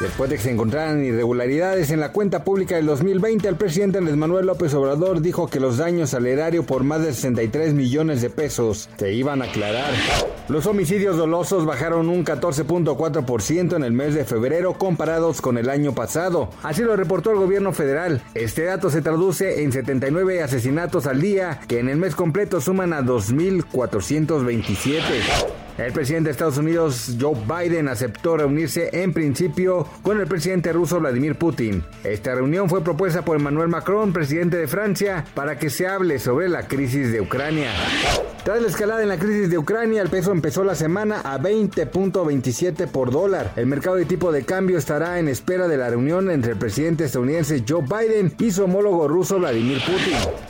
Después de que se encontraran irregularidades en la cuenta pública del 2020, el presidente Andrés Manuel López Obrador dijo que los daños al erario por más de 63 millones de pesos se iban a aclarar. Los homicidios dolosos bajaron un 14.4% en el mes de febrero comparados con el año pasado. Así lo reportó el gobierno federal. Este dato se traduce en 79 asesinatos al día, que en el mes completo suman a 2.427. El presidente de Estados Unidos, Joe Biden, aceptó reunirse en principio con el presidente ruso Vladimir Putin. Esta reunión fue propuesta por Emmanuel Macron, presidente de Francia, para que se hable sobre la crisis de Ucrania. Tras la escalada en la crisis de Ucrania, el peso empezó la semana a 20.27 por dólar. El mercado de tipo de cambio estará en espera de la reunión entre el presidente estadounidense Joe Biden y su homólogo ruso Vladimir Putin.